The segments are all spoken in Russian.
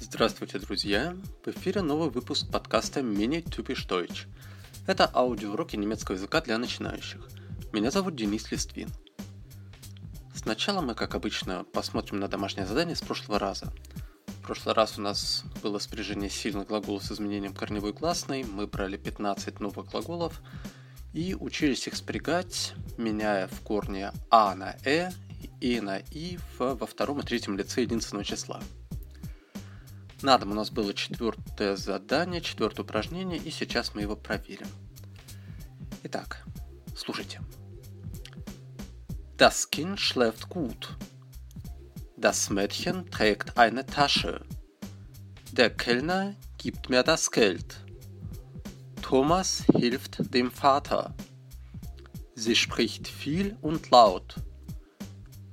Здравствуйте, друзья! В эфире новый выпуск подкаста Mini Typisch Deutsch. Это аудиоуроки немецкого языка для начинающих. Меня зовут Денис Листвин. Сначала мы, как обычно, посмотрим на домашнее задание с прошлого раза. Прошлый раз у нас было спряжение сильных глаголов с изменением корневой гласной, мы брали 15 новых глаголов и учились их спрягать, меняя в корне а на э и на и во втором и третьем лице единственного числа – на дом у нас было четвертое задание, четвертое упражнение, и сейчас мы его проверим. Итак, слушайте. Das Kind schläft gut. Das Mädchen trägt eine Tasche. Der Kellner gibt mir das Geld. Thomas hilft dem Vater. Sie spricht viel und laut.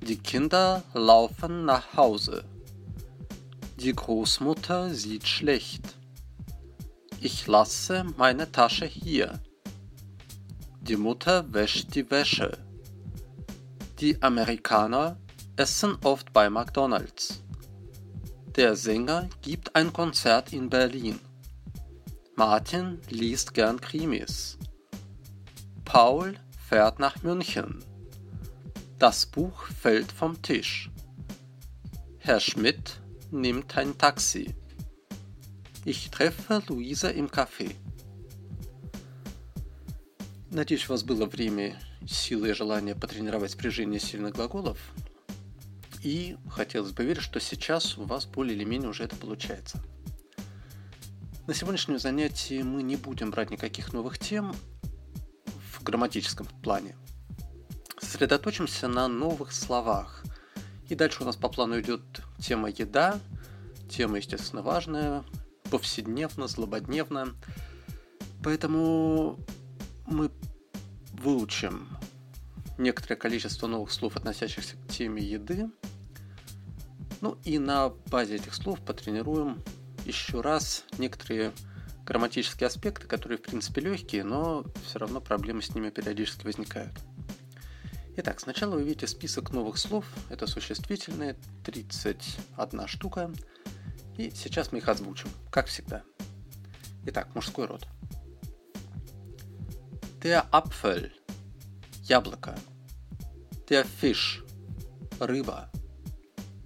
Die Kinder laufen nach Hause. Die Großmutter sieht schlecht. Ich lasse meine Tasche hier. Die Mutter wäscht die Wäsche. Die Amerikaner essen oft bei McDonald's. Der Sänger gibt ein Konzert in Berlin. Martin liest gern Krimis. Paul fährt nach München. Das Buch fällt vom Tisch. Herr Schmidt nimmt ein Taxi. Ich treffe Луиза im Café. Надеюсь, у вас было время, силы и желание потренировать спряжение сильных глаголов. И хотелось бы верить, что сейчас у вас более или менее уже это получается. На сегодняшнем занятии мы не будем брать никаких новых тем в грамматическом плане. Сосредоточимся на новых словах. И дальше у нас по плану идет Тема еда, тема, естественно, важная, повседневно, злободневно. Поэтому мы выучим некоторое количество новых слов, относящихся к теме еды. Ну и на базе этих слов потренируем еще раз некоторые грамматические аспекты, которые в принципе легкие, но все равно проблемы с ними периодически возникают. Итак, сначала вы видите список новых слов. Это существительные, 31 штука. И сейчас мы их озвучим, как всегда. Итак, мужской род. Der Apfel – яблоко. Der Fisch – рыба.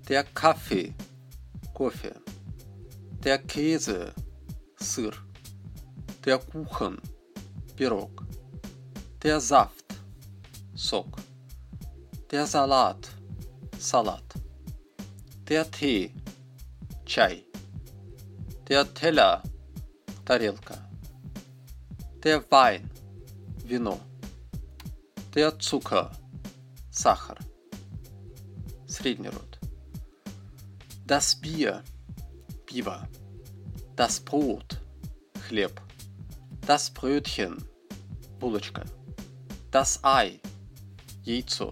Der Kaffee – кофе. Der Käse – сыр. Der Kuchen – пирог. Der Saft – сок. Der Salat. Salat. Der Tee. Чай. Der Teller. Тарелка. Der Wein. Вино. Der Zucker. Сахар. Средний род. Das Bier. Пиво. Das Brot. Хлеб. Das Brötchen. Булочка. Das Ei. Яйцо.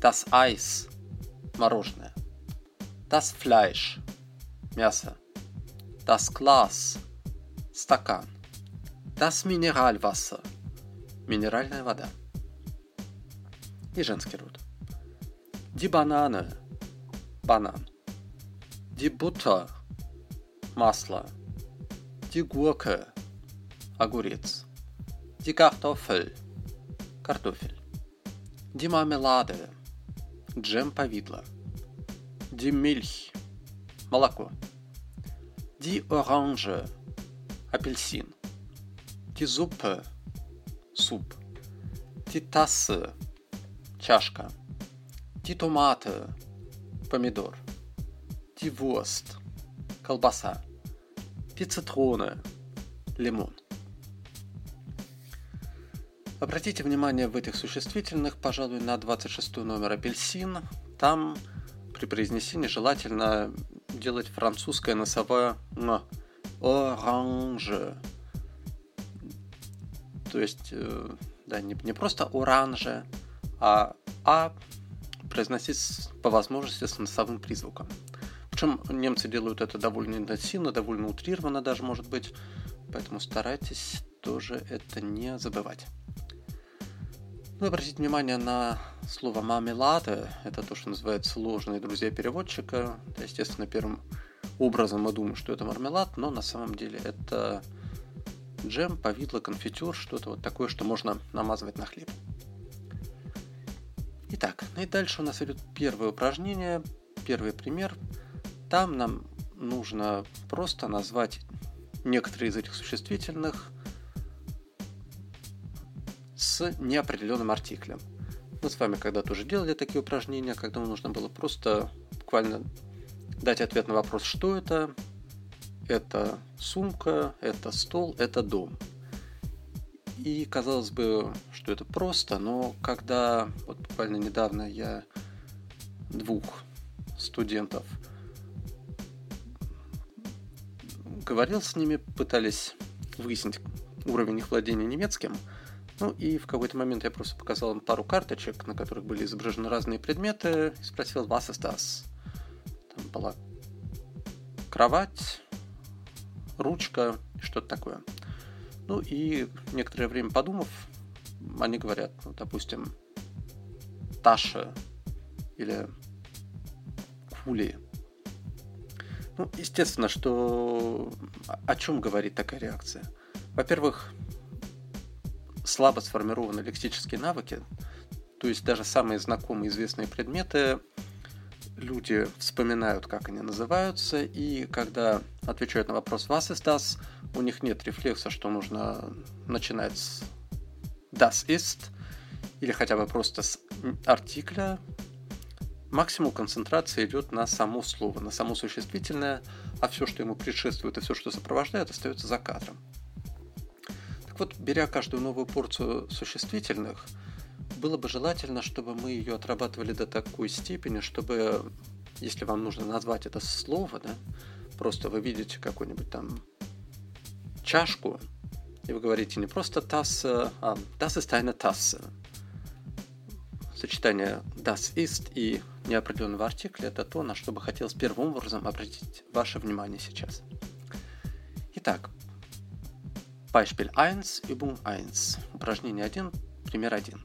Das Eis – мороженое. Das Fleisch – мясо. Das Glas – стакан. Das Mineralwasser – минеральная вода. И женский род. Die Banane – банан. Butter – масло. Gurke – огурец. Kartoffel – картофель. Marmelade – Джем повидло. Ди мильх. Молоко. Ди оранже. Апельсин. Ди зуппе. Суп. Ди тассе. Чашка. Ди томате. Помидор. Ди вурст. Колбаса. Ди цитроны. Лимон. Обратите внимание в этих существительных, пожалуй, на 26 номер апельсин. Там при произнесении желательно делать французское носовое «н». Оранже. То есть, э, да, не, не просто оранже, а «а» произносить по возможности с носовым призвуком. Причем немцы делают это довольно интенсивно, довольно утрированно даже, может быть. поэтому старайтесь тоже это не забывать. Ну, обратите внимание на слово «мамелада». Это то, что называется сложные друзья переводчика. Естественно, первым образом мы думаем, что это мармелад, но на самом деле это джем, повидло, конфитюр, что-то вот такое, что можно намазывать на хлеб. Итак, ну и дальше у нас идет первое упражнение, первый пример. Там нам нужно просто назвать некоторые из этих существительных с неопределенным артиклем. Мы с вами когда-то уже делали такие упражнения, когда нужно было просто буквально дать ответ на вопрос, что это. Это сумка, это стол, это дом. И казалось бы, что это просто, но когда вот буквально недавно я двух студентов говорил с ними, пытались выяснить уровень их владения немецким. Ну и в какой-то момент я просто показал им пару карточек, на которых были изображены разные предметы, и спросил, was ist das? Там была кровать, ручка, что-то такое. Ну и некоторое время подумав, они говорят, ну, допустим, Таша или Кули. Ну, естественно, что о чем говорит такая реакция? Во-первых, слабо сформированы лексические навыки, то есть даже самые знакомые известные предметы люди вспоминают, как они называются, и когда отвечают на вопрос «Was ist das?», у них нет рефлекса, что нужно начинать с «Das ist», или хотя бы просто с артикля, максимум концентрации идет на само слово, на само существительное, а все, что ему предшествует и все, что сопровождает, остается за кадром. Так вот, беря каждую новую порцию существительных – было бы желательно, чтобы мы ее отрабатывали до такой степени, чтобы, если вам нужно назвать это слово, да, просто вы видите какую-нибудь там чашку, и вы говорите не просто Tasse, а das ist eine Tasse. Сочетание das ist и неопределенного артикля – это то, на что бы хотелось первым образом обратить ваше внимание сейчас. Итак, Beispiel 1, Übung 1. Упражнение 1, пример 1.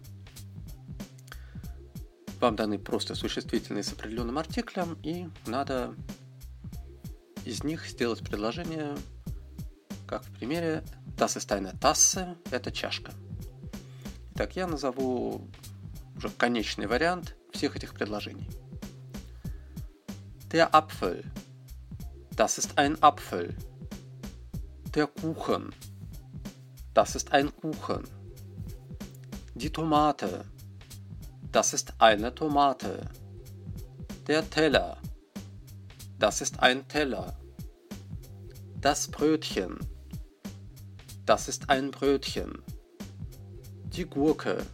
Вам даны просто существительные с определенным артиклем, и надо из них сделать предложение, как в примере Das ist eine Tasse – это чашка. Итак, я назову уже конечный вариант всех этих предложений. Der Apfel. Das ist ein Apfel. Der Kuchen. Das ist ein Kuchen. Die Tomate. Das ist eine Tomate. Der Teller. Das ist ein Teller. Das Brötchen. Das ist ein Brötchen. Die Gurke.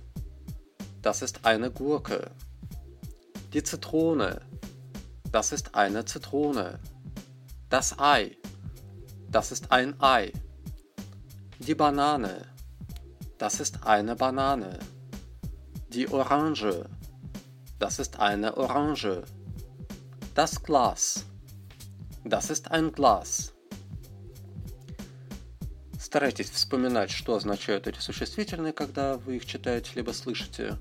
Das ist eine Gurke. Die Zitrone. Das ist eine Zitrone. Das Ei. Das ist ein Ei. Die Banane. Das ist eine Banane. Die Orange. Das ist eine Orange. Das Glas. Das ist ein Glas. Старайтесь вспоминать, что означают эти существительные, когда вы их читаете либо слышите.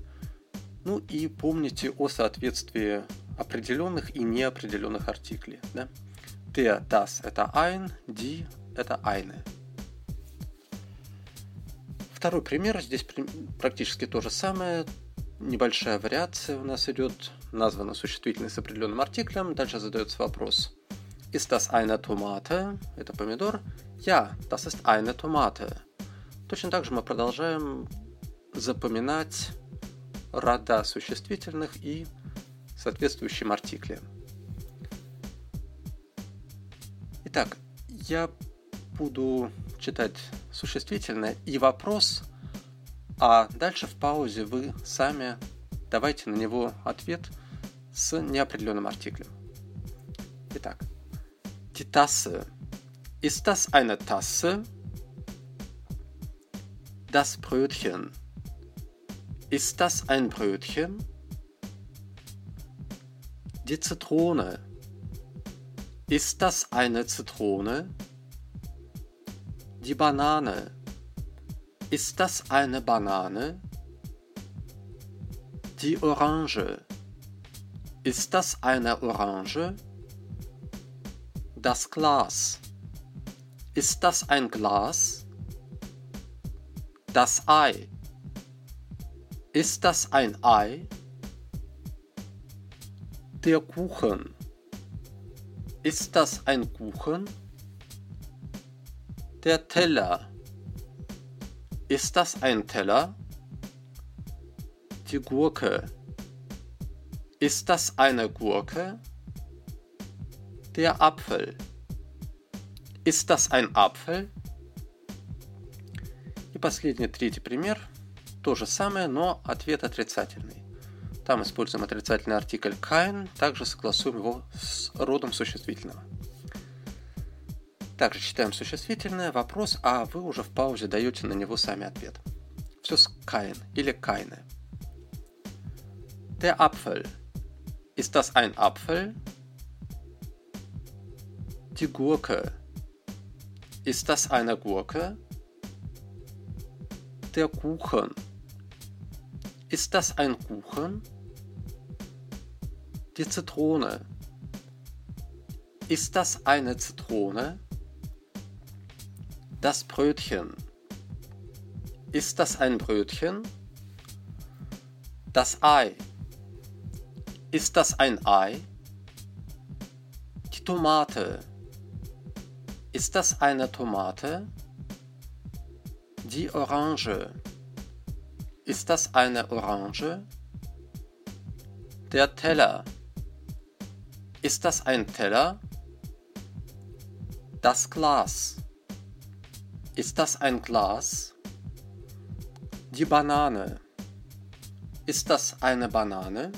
Ну и помните о соответствии определенных и неопределенных артиклей. Да? Der, das – это ein, die – это eine. Второй пример, здесь практически то же самое, небольшая вариация у нас идет, названо существительное с определенным артиклем, дальше задается вопрос. Ist das eine Tomate? Это помидор. Ja, das ist eine Tomate. Точно так же мы продолжаем запоминать рода существительных и соответствующим артиклем. Итак, я буду читать существительное и вопрос, а дальше в паузе вы сами давайте на него ответ с неопределенным артиклем. Итак, die Tasse. Ist das eine Tasse? Das Brötchen. Ist das ein Brötchen? Die Zitrone. Ist das eine Zitrone? Die Banane. Ist das eine Banane? Die Orange. Ist das eine Orange? Das Glas. Ist das ein Glas? Das Ei. Ist das ein Ei? Der Kuchen. Ist das ein Kuchen? Der Teller. Ist das ein Teller? Die Gurke. Ist das eine Gurke? Der Apfel. Ist das ein Apfel? И последний, третий пример. То же самое, но ответ отрицательный. Там используем отрицательный артикль kein, также согласуем его с родом существительного. Также читаем существительное, вопрос, а вы уже в паузе даете на него сами ответ. Все с kein или keine. Der Apfel. Ist das ein Apfel? Die Gurke. Ist das eine Gurke? Der Kuchen. Ist das ein Kuchen? Die Zitrone. Ist das eine Zitrone? Das Brötchen. Ist das ein Brötchen? Das Ei. Ist das ein Ei? Die Tomate. Ist das eine Tomate? Die Orange. Ist das eine Orange? Der Teller. Ist das ein Teller? Das Glas. Ist das ein Glas? Die Banane. Ist das eine Banane?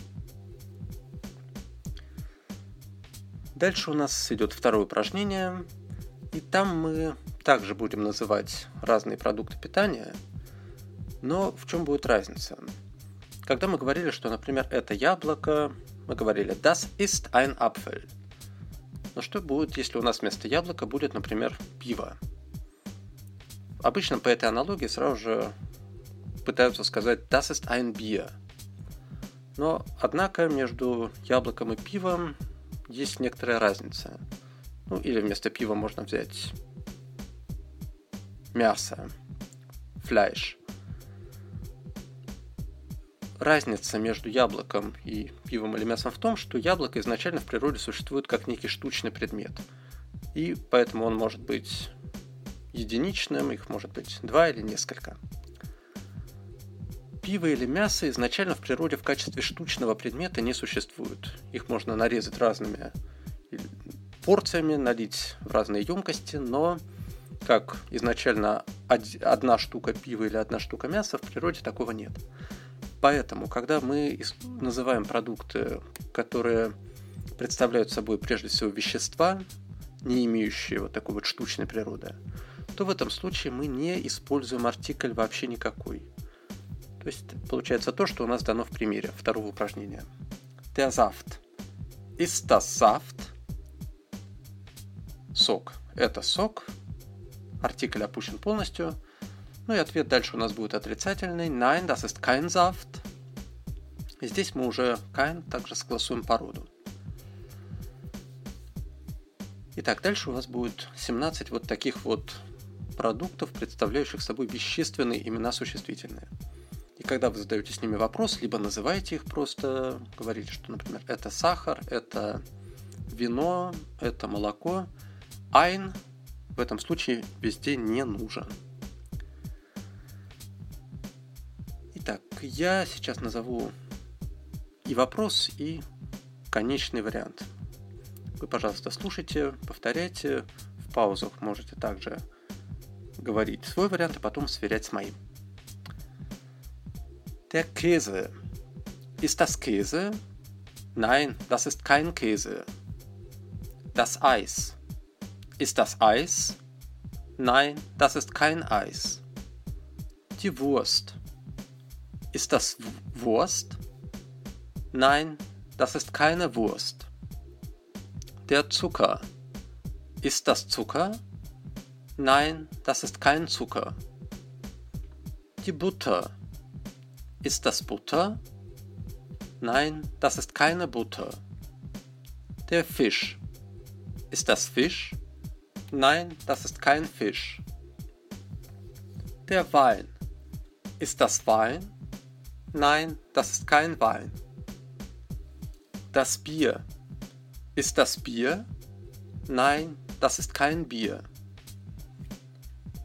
Дальше у нас идет второе упражнение, и там мы также будем называть разные продукты питания, но в чем будет разница? Когда мы говорили, что, например, это яблоко, мы говорили Das ist ein Apfel. Но что будет, если у нас вместо яблока будет, например, пиво? Обычно по этой аналогии сразу же пытаются сказать Das ist ein Bier. Но, однако, между яблоком и пивом есть некоторая разница. Ну, или вместо пива можно взять мясо, фляж. Разница между яблоком и пивом или мясом в том, что яблоко изначально в природе существует как некий штучный предмет. И поэтому он может быть единичным, их может быть два или несколько. Пиво или мясо изначально в природе в качестве штучного предмета не существуют. Их можно нарезать разными порциями, налить в разные емкости, но как изначально одна штука пива или одна штука мяса, в природе такого нет. Поэтому, когда мы называем продукты, которые представляют собой прежде всего вещества, не имеющие вот такой вот штучной природы, то в этом случае мы не используем артикль вообще никакой. То есть получается то, что у нас дано в примере второго упражнения. Der Saft. Ist das? Сок. Это сок. Артикль опущен полностью. Ну и ответ дальше у нас будет отрицательный. Nein, das ist kein Saft. Здесь мы уже kein также согласуем по роду. Итак, дальше у нас будет 17 вот таких вот продуктов, представляющих собой бесчисленные имена существительные. И когда вы задаете с ними вопрос, либо называете их просто, говорите, что, например, это сахар, это вино, это молоко, ein в этом случае везде не нужен. Итак, я сейчас назову и вопрос, и конечный вариант. Вы, пожалуйста, слушайте, повторяйте. В паузах можете также говорить свой вариант, а потом сверять с моим. Der Käse. Ist das Käse? Nein, das ist kein Käse. Das Eis. Ist das Eis? Nein, das ist kein Eis. Die Wurst. Ist das Wurst? Nein, das ist keine Wurst. Der Zucker. Ist das Zucker? Nein, das ist kein Zucker. Die Butter. Ist das Butter? Nein, das ist keine Butter. Der Fisch. Ist das Fisch? Nein, das ist kein Fisch. Der Wein. Ist das Wein? Nein, das ist kein Wein. Das Bier. Ist das Bier? Nein, das ist kein Bier.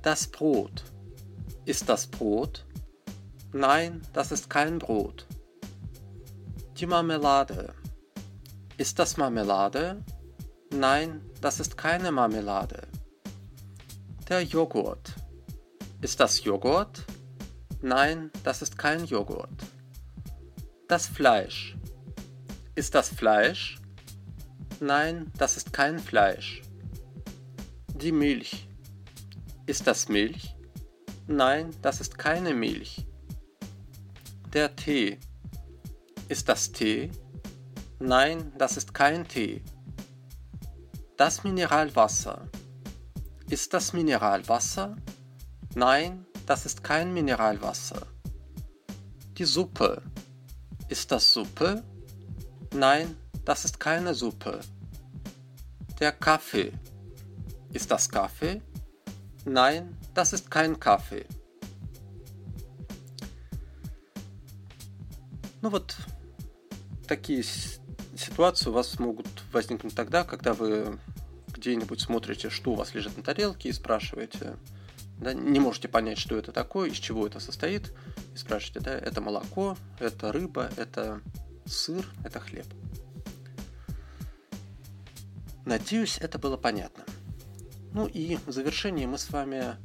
Das Brot. Ist das Brot? Nein, das ist kein Brot. Die Marmelade. Ist das Marmelade? Nein, das ist keine Marmelade. Der Joghurt. Ist das Joghurt? Nein, das ist kein Joghurt. Das Fleisch. Ist das Fleisch? Nein, das ist kein Fleisch. Die Milch. Ist das Milch? Nein, das ist keine Milch. Der Tee. Ist das Tee? Nein, das ist kein Tee. Das Mineralwasser. Ist das Mineralwasser? Nein, das ist kein Mineralwasser. Die Suppe. Ist das Suppe? Nein, das ist keine Suppe. Der Kaffee. Ist das Kaffee? Nein, das ist kein Kaffee. Ну вот, такие ситуации у вас могут возникнуть тогда, когда вы где-нибудь смотрите, что у вас лежит на тарелке, и спрашиваете, да, не можете понять, что это такое, из чего это состоит, и спрашиваете, да, это молоко, это рыба, это сыр, это хлеб. Надеюсь, это было понятно. Ну и в завершении мы с вами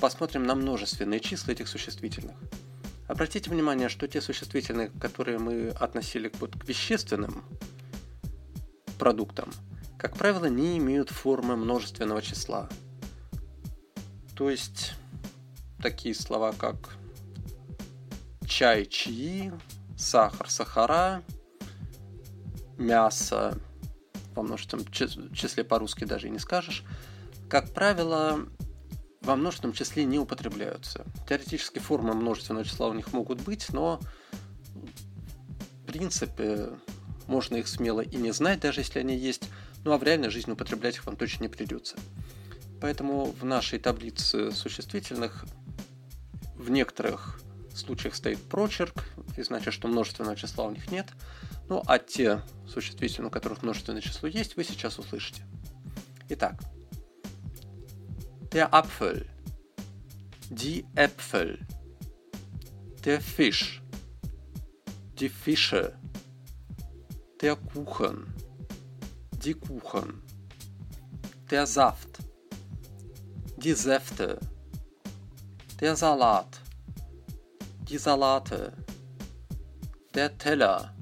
посмотрим на множественные числа этих существительных – Обратите внимание, что те существительные, которые мы относили вот к вещественным продуктам, как правило, не имеют формы множественного числа. То есть такие слова, как чай, чаи, сахар, сахара, мясо, во множественном числе по-русски даже и не скажешь, как правило, во множественном числе не употребляются. Теоретически формы множественного числа у них могут быть, но в принципе можно их смело и не знать, даже если они есть, ну а в реальной жизни употреблять их вам точно не придется. Поэтому в нашей таблице существительных в некоторых случаях стоит прочерк, и значит, что множественного числа у них нет. Ну а те существительные, у которых множественное число есть, вы сейчас услышите. Итак, Der Apfel. Die Äpfel. Der Fisch. Die Fische. Der Kuchen. Die Kuchen. Der Saft. Die Säfte. Der Salat. Die Salate. Der Teller.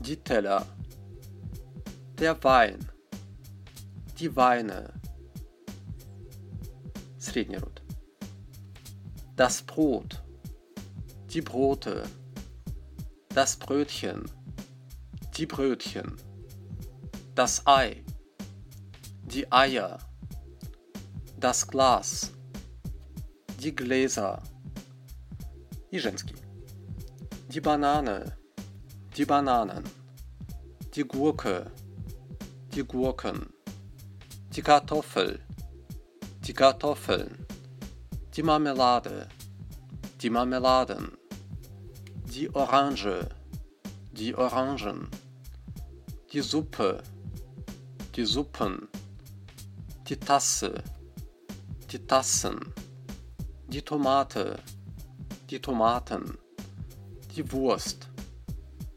Die Teller. Der Wein. Die Weine средний род. Das Brot, die Brote, das Brötchen, die Brötchen, das Ei, die Eier, Das Glas. Die Gläser. Iżenski. Die Banane. Die Bananen. Die Gurke. Die Gurken. Die Kartoffel. Die Kartoffeln. Die Marmelade. Die Marmeladen. Die Orange. Die Orangen. Die Suppe. Die Suppen. Die Tasse. Die Tassen, die Tomate, die Tomaten, die Wurst,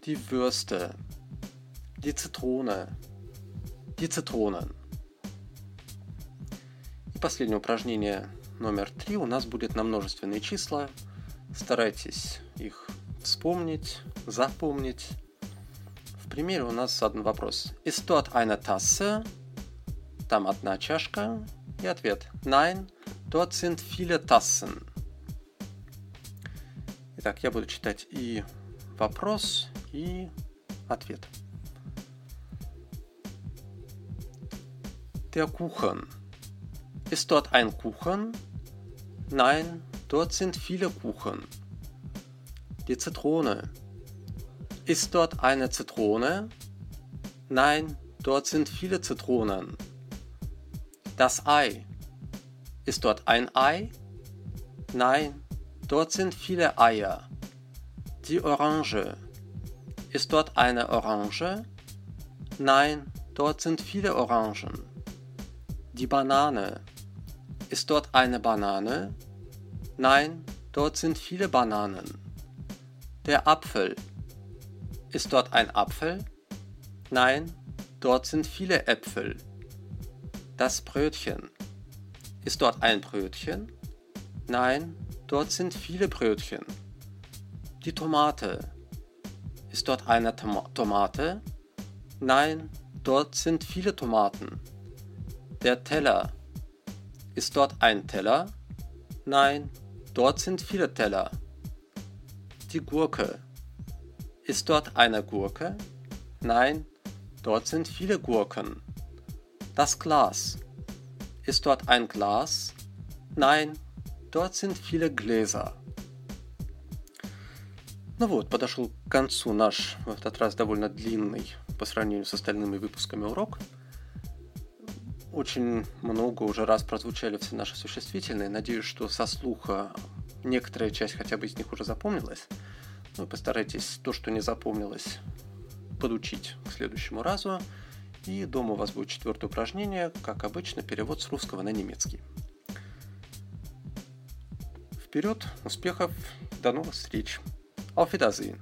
die Würste, die Zitrone, die Zitronen. последнее упражнение номер три у нас будет на множественные числа. Старайтесь их вспомнить, запомнить. В примере у нас один вопрос. Ist dort eine Tasse? Там одна чашка. И ответ. Nein, dort sind viele Tassen. Итак, я буду читать и вопрос, и ответ. Der Kuchen. Ist dort ein Kuchen? Nein, dort sind viele Kuchen. Die Zitrone. Ist dort eine Zitrone? Nein, dort sind viele Zitronen. Das Ei. Ist dort ein Ei? Nein, dort sind viele Eier. Die Orange. Ist dort eine Orange? Nein, dort sind viele Orangen. Die Banane. Ist dort eine Banane? Nein, dort sind viele Bananen. Der Apfel. Ist dort ein Apfel? Nein, dort sind viele Äpfel. Das Brötchen. Ist dort ein Brötchen? Nein, dort sind viele Brötchen. Die Tomate. Ist dort eine Tom Tomate? Nein, dort sind viele Tomaten. Der Teller. Ist dort ein Teller? Nein, dort sind viele Teller. Die Gurke. Ist dort eine Gurke? Nein, dort sind viele Gurken. Das Glas. Ist dort ein Glas? Nein, dort sind viele Gläser. Ну вот, подошел к концу наш в этот раз довольно длинный по сравнению с остальными выпусками урок. Очень много уже раз прозвучали все наши существительные. Надеюсь, что со слуха некоторая часть хотя бы из них уже запомнилась. Ну, постарайтесь то, что не запомнилось, подучить к следующему разу. И дома у вас будет четвертое упражнение, как обычно, перевод с русского на немецкий. Вперед, успехов, до новых встреч. Auf Wiedersehen.